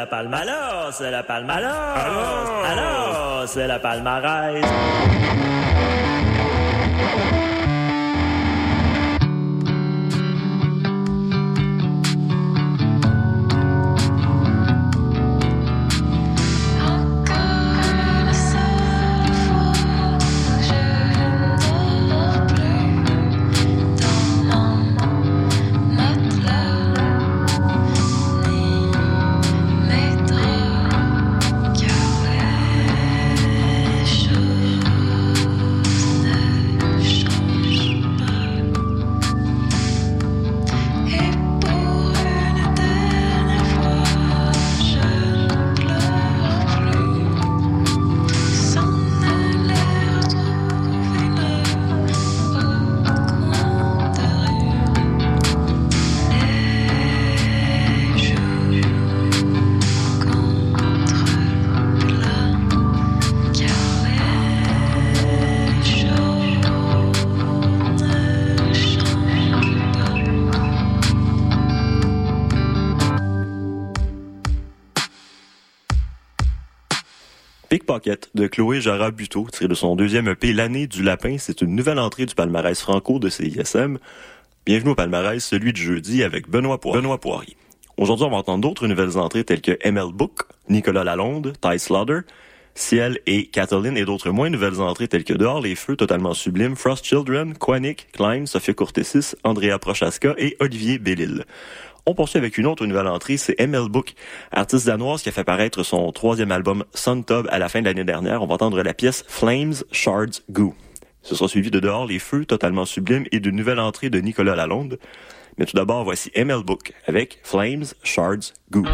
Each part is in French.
la palmalos, c'est la palmalos. Alors, c'est la palmarès. Chloé Jara Buteau, tiré de son deuxième EP L'année du lapin. C'est une nouvelle entrée du palmarès franco de CISM. Bienvenue au palmarès, celui de jeudi avec Benoît, Poirier. Benoît Poirier. Aujourd'hui, on va entendre d'autres nouvelles entrées telles que ML Book, Nicolas Lalonde, Ty Slaughter, Ciel et Kathleen et d'autres moins nouvelles entrées telles que Dehors les Feux, totalement sublime, Frost Children, Quanic, Klein, Sophia Courtesis, Andrea Prochaska et Olivier Bellil. On poursuit avec une autre nouvelle entrée, c'est ML Book, artiste danoise qui a fait paraître son troisième album Suntub à la fin de l'année dernière. On va entendre la pièce Flames Shards Goo. Ce sera suivi de Dehors les Feux, totalement sublime, et d'une nouvelle entrée de Nicolas Lalonde. Mais tout d'abord, voici ML Book avec Flames Shards Goo.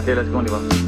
はい、よろしくお願いします。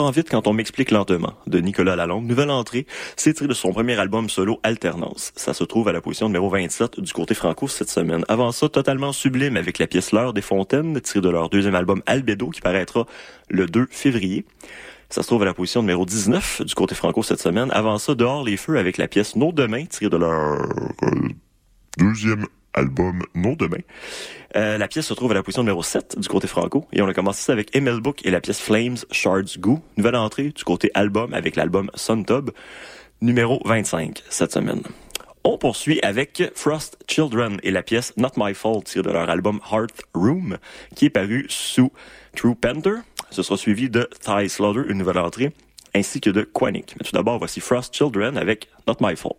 Je comprends vite quand on m'explique lentement, de Nicolas Lalonde, nouvelle entrée, c'est tiré de son premier album solo Alternance. Ça se trouve à la position numéro 27 du côté franco cette semaine. Avant ça, totalement sublime avec la pièce L'heure des fontaines, tirée de leur deuxième album Albedo qui paraîtra le 2 février. Ça se trouve à la position numéro 19 du côté franco cette semaine. Avant ça, Dehors les feux avec la pièce Nos demain, tirée de leur euh, deuxième album Non demain. Euh, la pièce se trouve à la position numéro 7 du côté franco. Et on a commencé ça avec Emil Book et la pièce Flames Shards Goo. Nouvelle entrée du côté album avec l'album Suntub, numéro 25 cette semaine. On poursuit avec Frost Children et la pièce Not My Fault tirée de leur album Hearth Room qui est paru sous True Panther. Ce sera suivi de Thigh Slaughter, une nouvelle entrée, ainsi que de Quanic. Mais tout d'abord, voici Frost Children avec Not My Fault.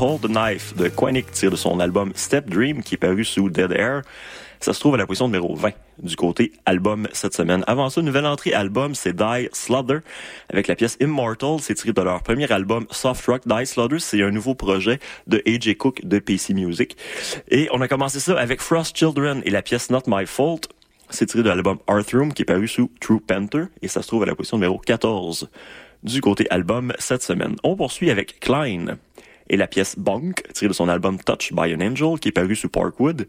Hold a Knife de Quanic tiré de son album Step Dream qui est paru sous Dead Air. Ça se trouve à la position numéro 20 du côté album cette semaine. Avant ça, nouvelle entrée album, c'est Die Slaughter avec la pièce Immortal. C'est tiré de leur premier album Soft Rock. Die Slaughter, c'est un nouveau projet de AJ Cook de PC Music. Et on a commencé ça avec Frost Children et la pièce Not My Fault. C'est tiré de l'album Earthroom qui est paru sous True Panther et ça se trouve à la position numéro 14 du côté album cette semaine. On poursuit avec Klein et la pièce Bonk tirée de son album Touch by an Angel qui est paru sous Parkwood.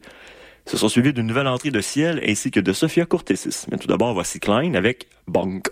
Ce sont suivis d'une nouvelle entrée de Ciel ainsi que de Sophia Cortesis. Mais tout d'abord, voici Klein avec Bonk.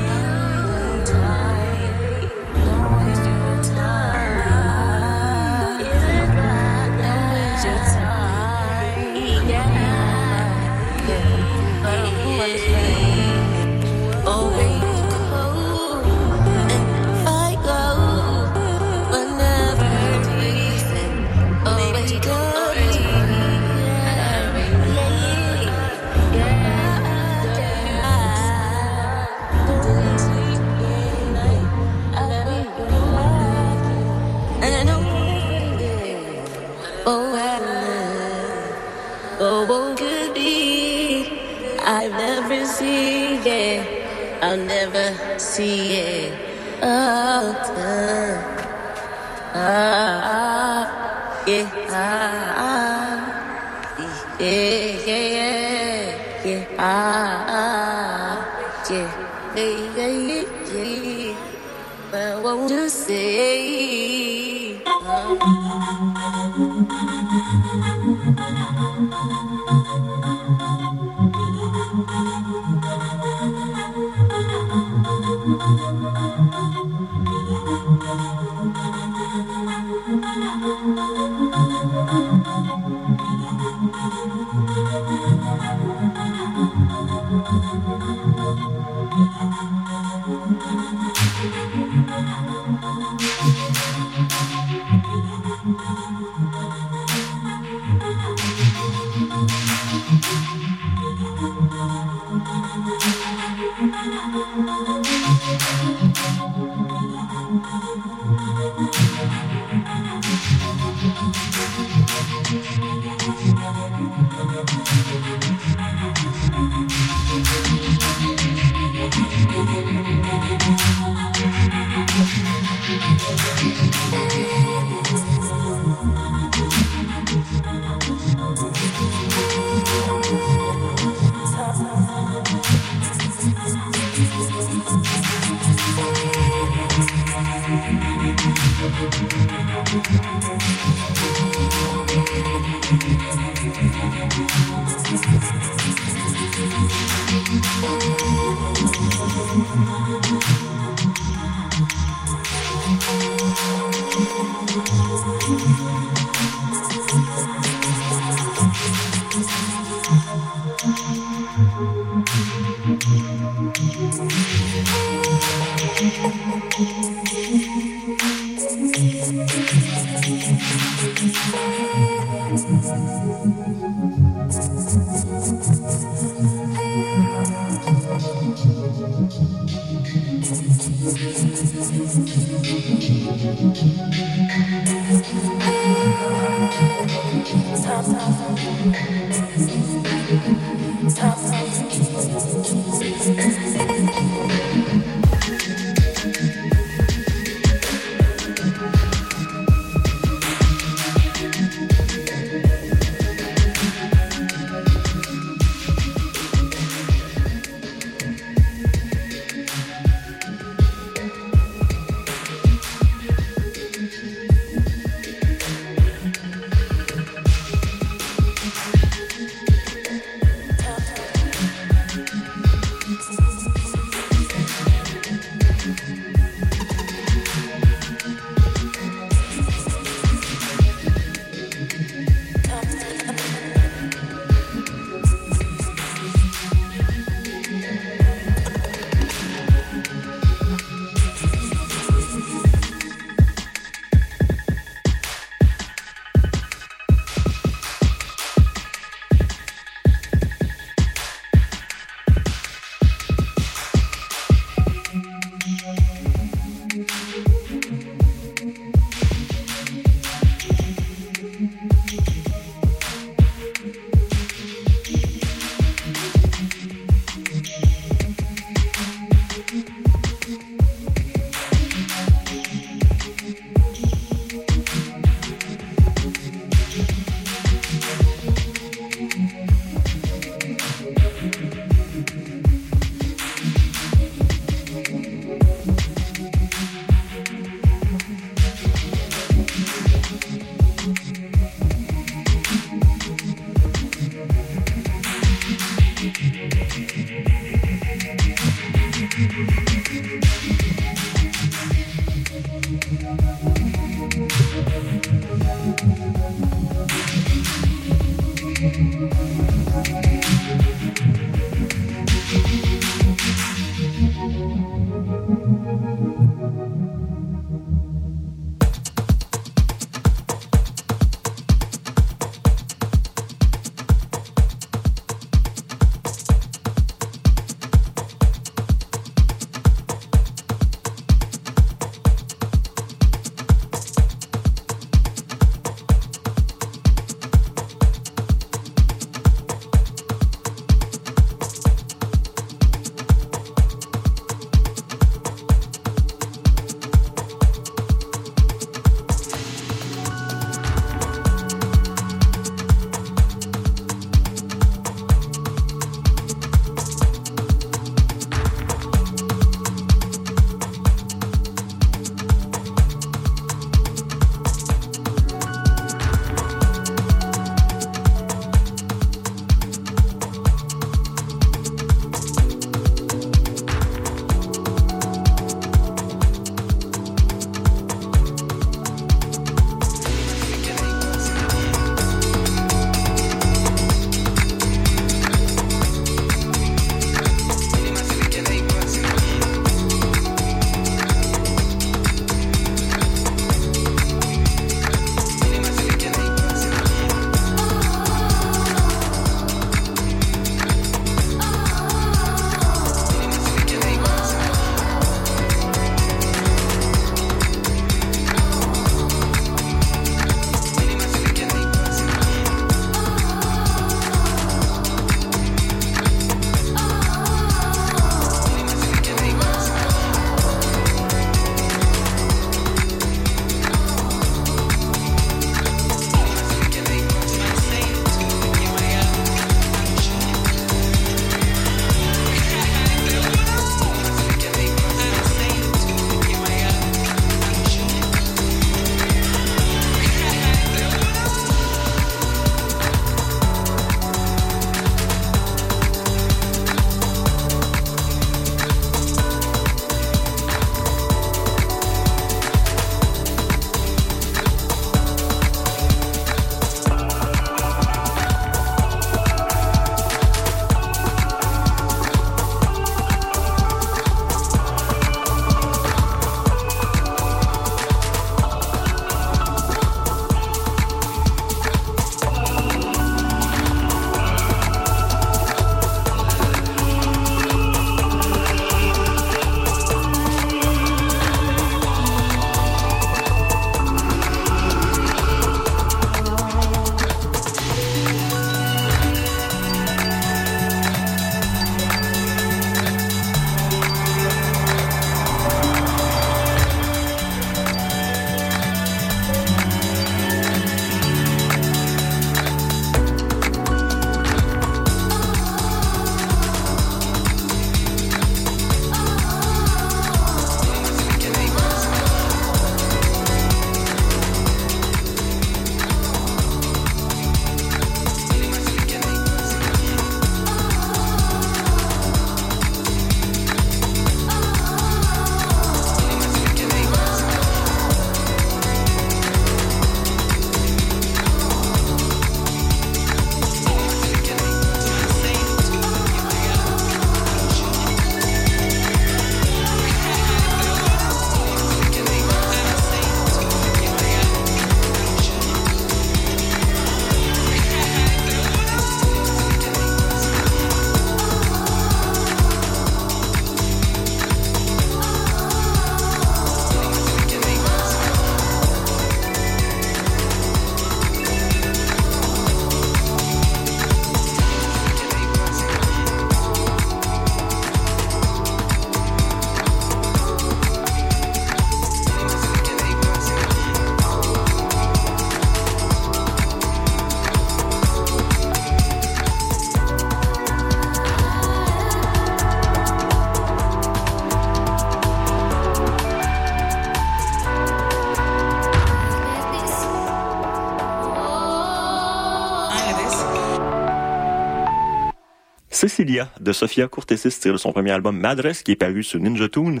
Cecilia de Sofia Cortesis tire de son premier album Madres qui est paru sur Ninja Tune.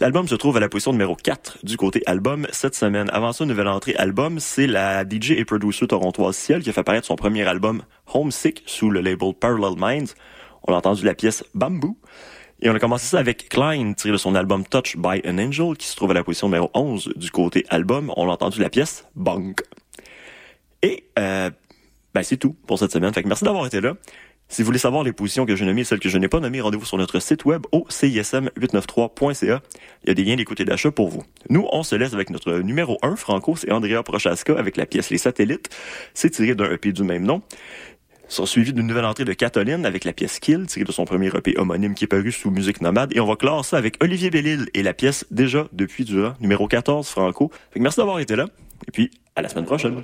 L'album se trouve à la position numéro 4 du côté album cette semaine. Avant ça, nouvelle entrée album, c'est la DJ et producer torontoise Ciel qui a fait apparaître son premier album Homesick sous le label Parallel Minds. On a entendu la pièce Bamboo. Et on a commencé ça avec Klein, tiré de son album Touch by an Angel, qui se trouve à la position numéro 11 du côté album. On a entendu la pièce Bunk. Et euh, ben c'est tout pour cette semaine. Fait merci d'avoir été là. Si vous voulez savoir les positions que j'ai nommées et celles que je n'ai pas nommées, rendez-vous sur notre site web au cism893.ca. Il y a des liens d'écoute et d'achat pour vous. Nous, on se laisse avec notre numéro 1, Franco, c'est Andrea Prochaska avec la pièce Les Satellites. C'est tiré d'un EP du même nom. Sont suivis d'une nouvelle entrée de Catoline avec la pièce Kill, tirée de son premier EP homonyme qui est paru sous Musique Nomade. Et on va clore ça avec Olivier Bellil et la pièce Déjà depuis durant, numéro 14, Franco. Fait que merci d'avoir été là. Et puis, à la semaine prochaine.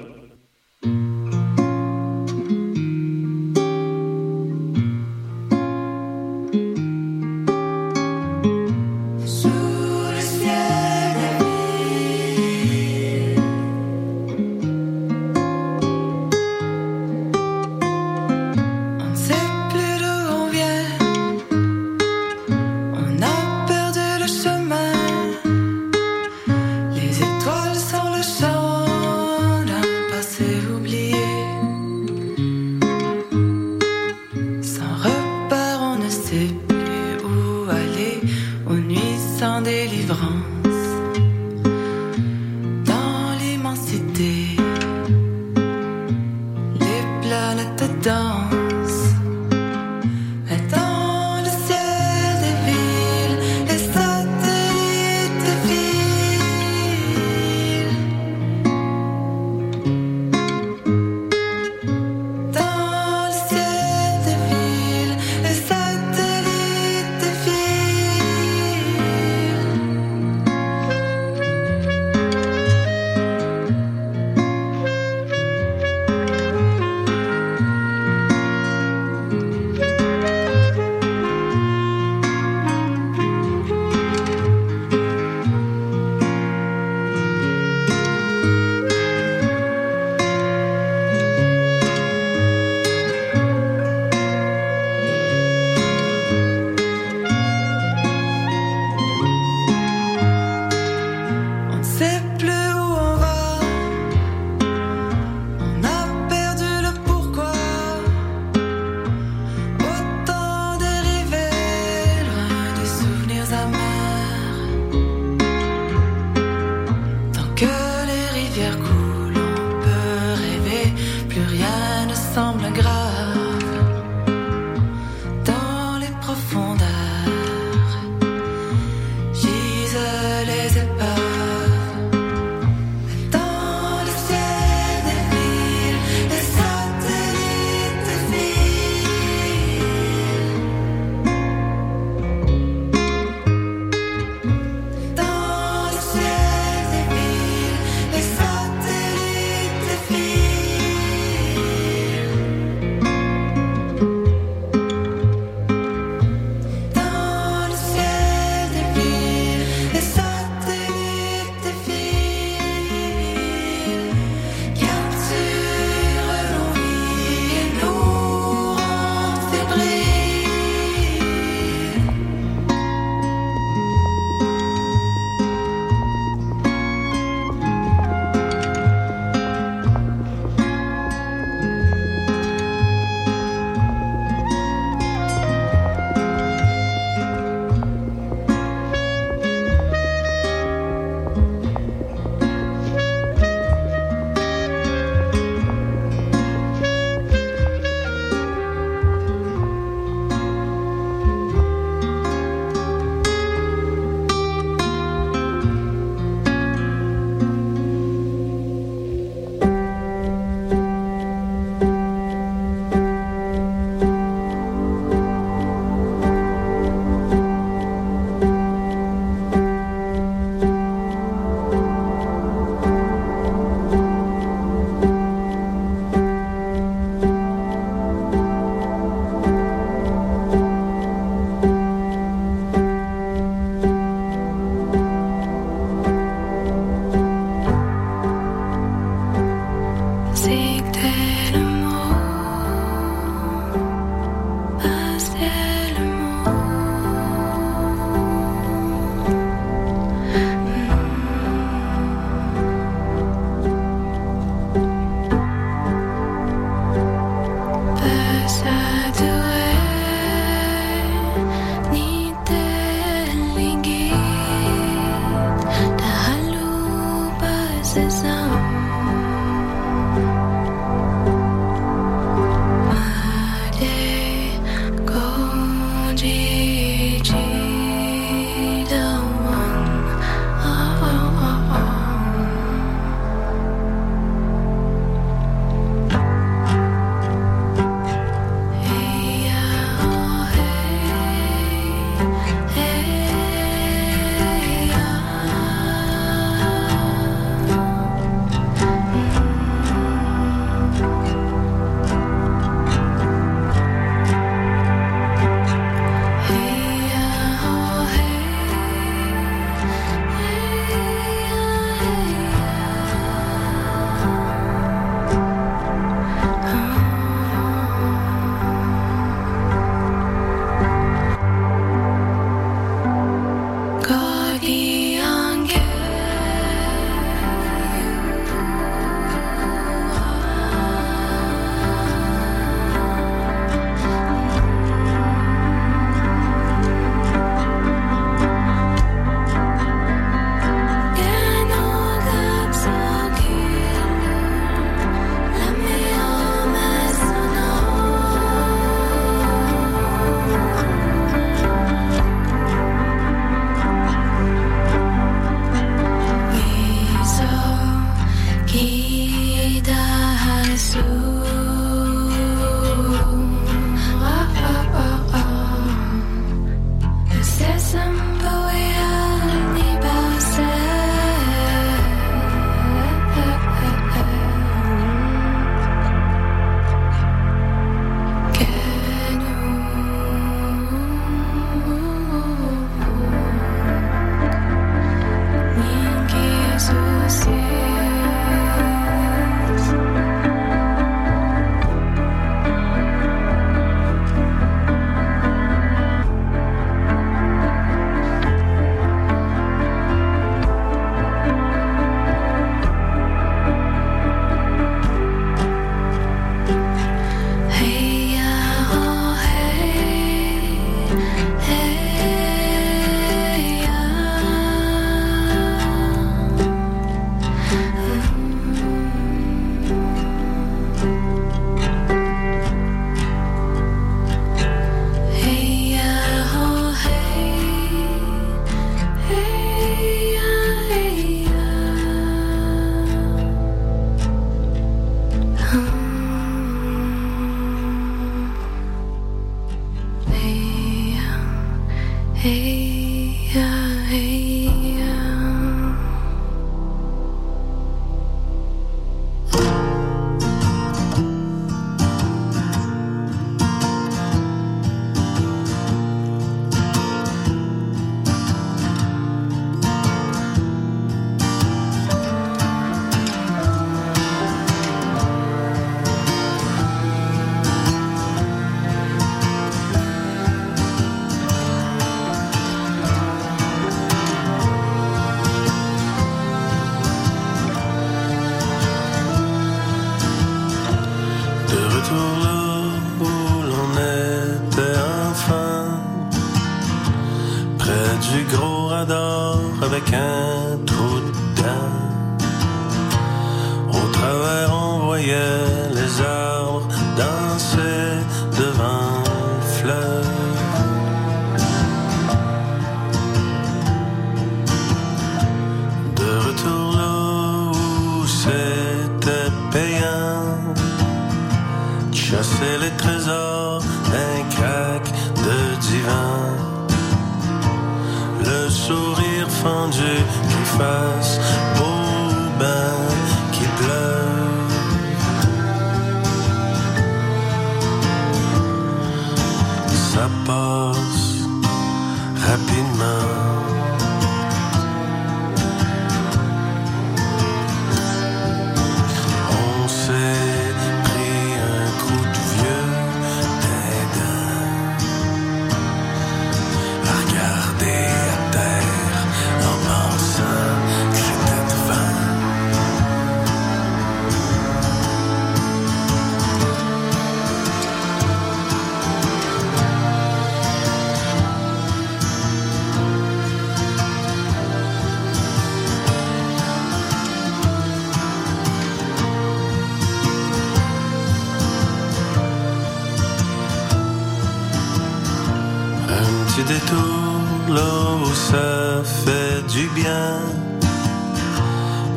Détour là où ça fait du bien.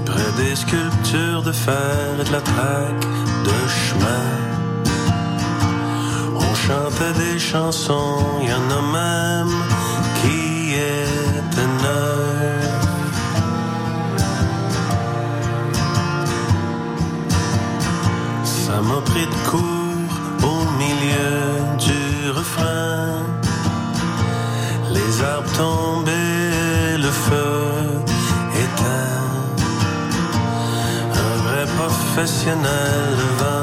Près des sculptures de fer et de la traque de chemin. On chantait des chansons, y en a même qui étaient neuves. Ça m'a pris de court arbres tombés, le feu éteint. Un vrai professionnel, vent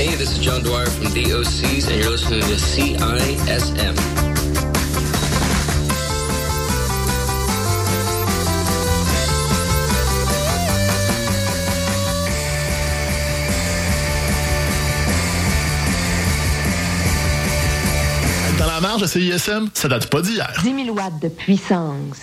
Hey, this is John Dwyer from DOCs, and you're listening to CISM. Dans la marge de CISM, ça date pas d'hier. 10 000 watts de puissance.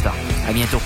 À bientôt.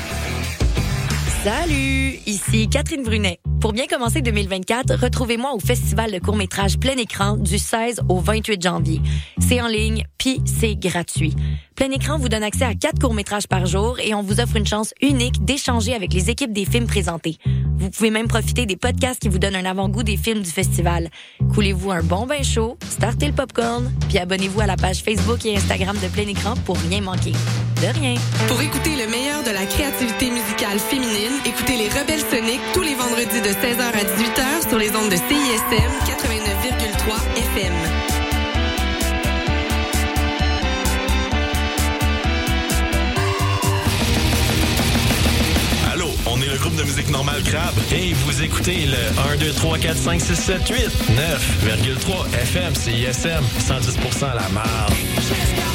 Salut, ici Catherine Brunet. Pour bien commencer 2024, retrouvez-moi au Festival de court-métrage plein écran du 16 au 28 janvier. C'est en ligne, puis c'est gratuit. Plein écran vous donne accès à quatre courts-métrages par jour et on vous offre une chance unique d'échanger avec les équipes des films présentés. Vous pouvez même profiter des podcasts qui vous donnent un avant-goût des films du festival. Coulez-vous un bon bain chaud, startez le popcorn, puis abonnez-vous à la page Facebook et Instagram de Plein écran pour rien manquer. De rien. Pour écouter le meilleur de la créativité musicale féminine, écoutez les Rebelles Soniques tous les vendredis de 16h à 18h sur les ondes de CISM 89,3 FM. Allô, on est le groupe de musique normale Crabe et vous écoutez le 1, 2, 3, 4, 5, 6, 7, 8, 9,3 FM, CISM, 110% à la marge.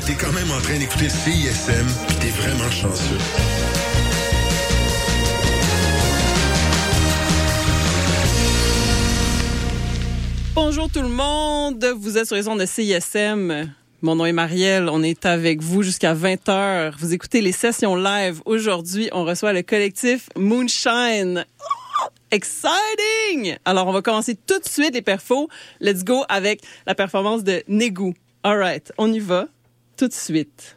T'es quand même en train d'écouter CISM, pis t'es vraiment chanceux. Bonjour tout le monde, vous êtes sur les ondes de CISM. Mon nom est Marielle, on est avec vous jusqu'à 20h. Vous écoutez les sessions live. Aujourd'hui, on reçoit le collectif Moonshine. Oh, exciting! Alors, on va commencer tout de suite les perfos. Let's go avec la performance de Negu. All right, on y va tout de suite.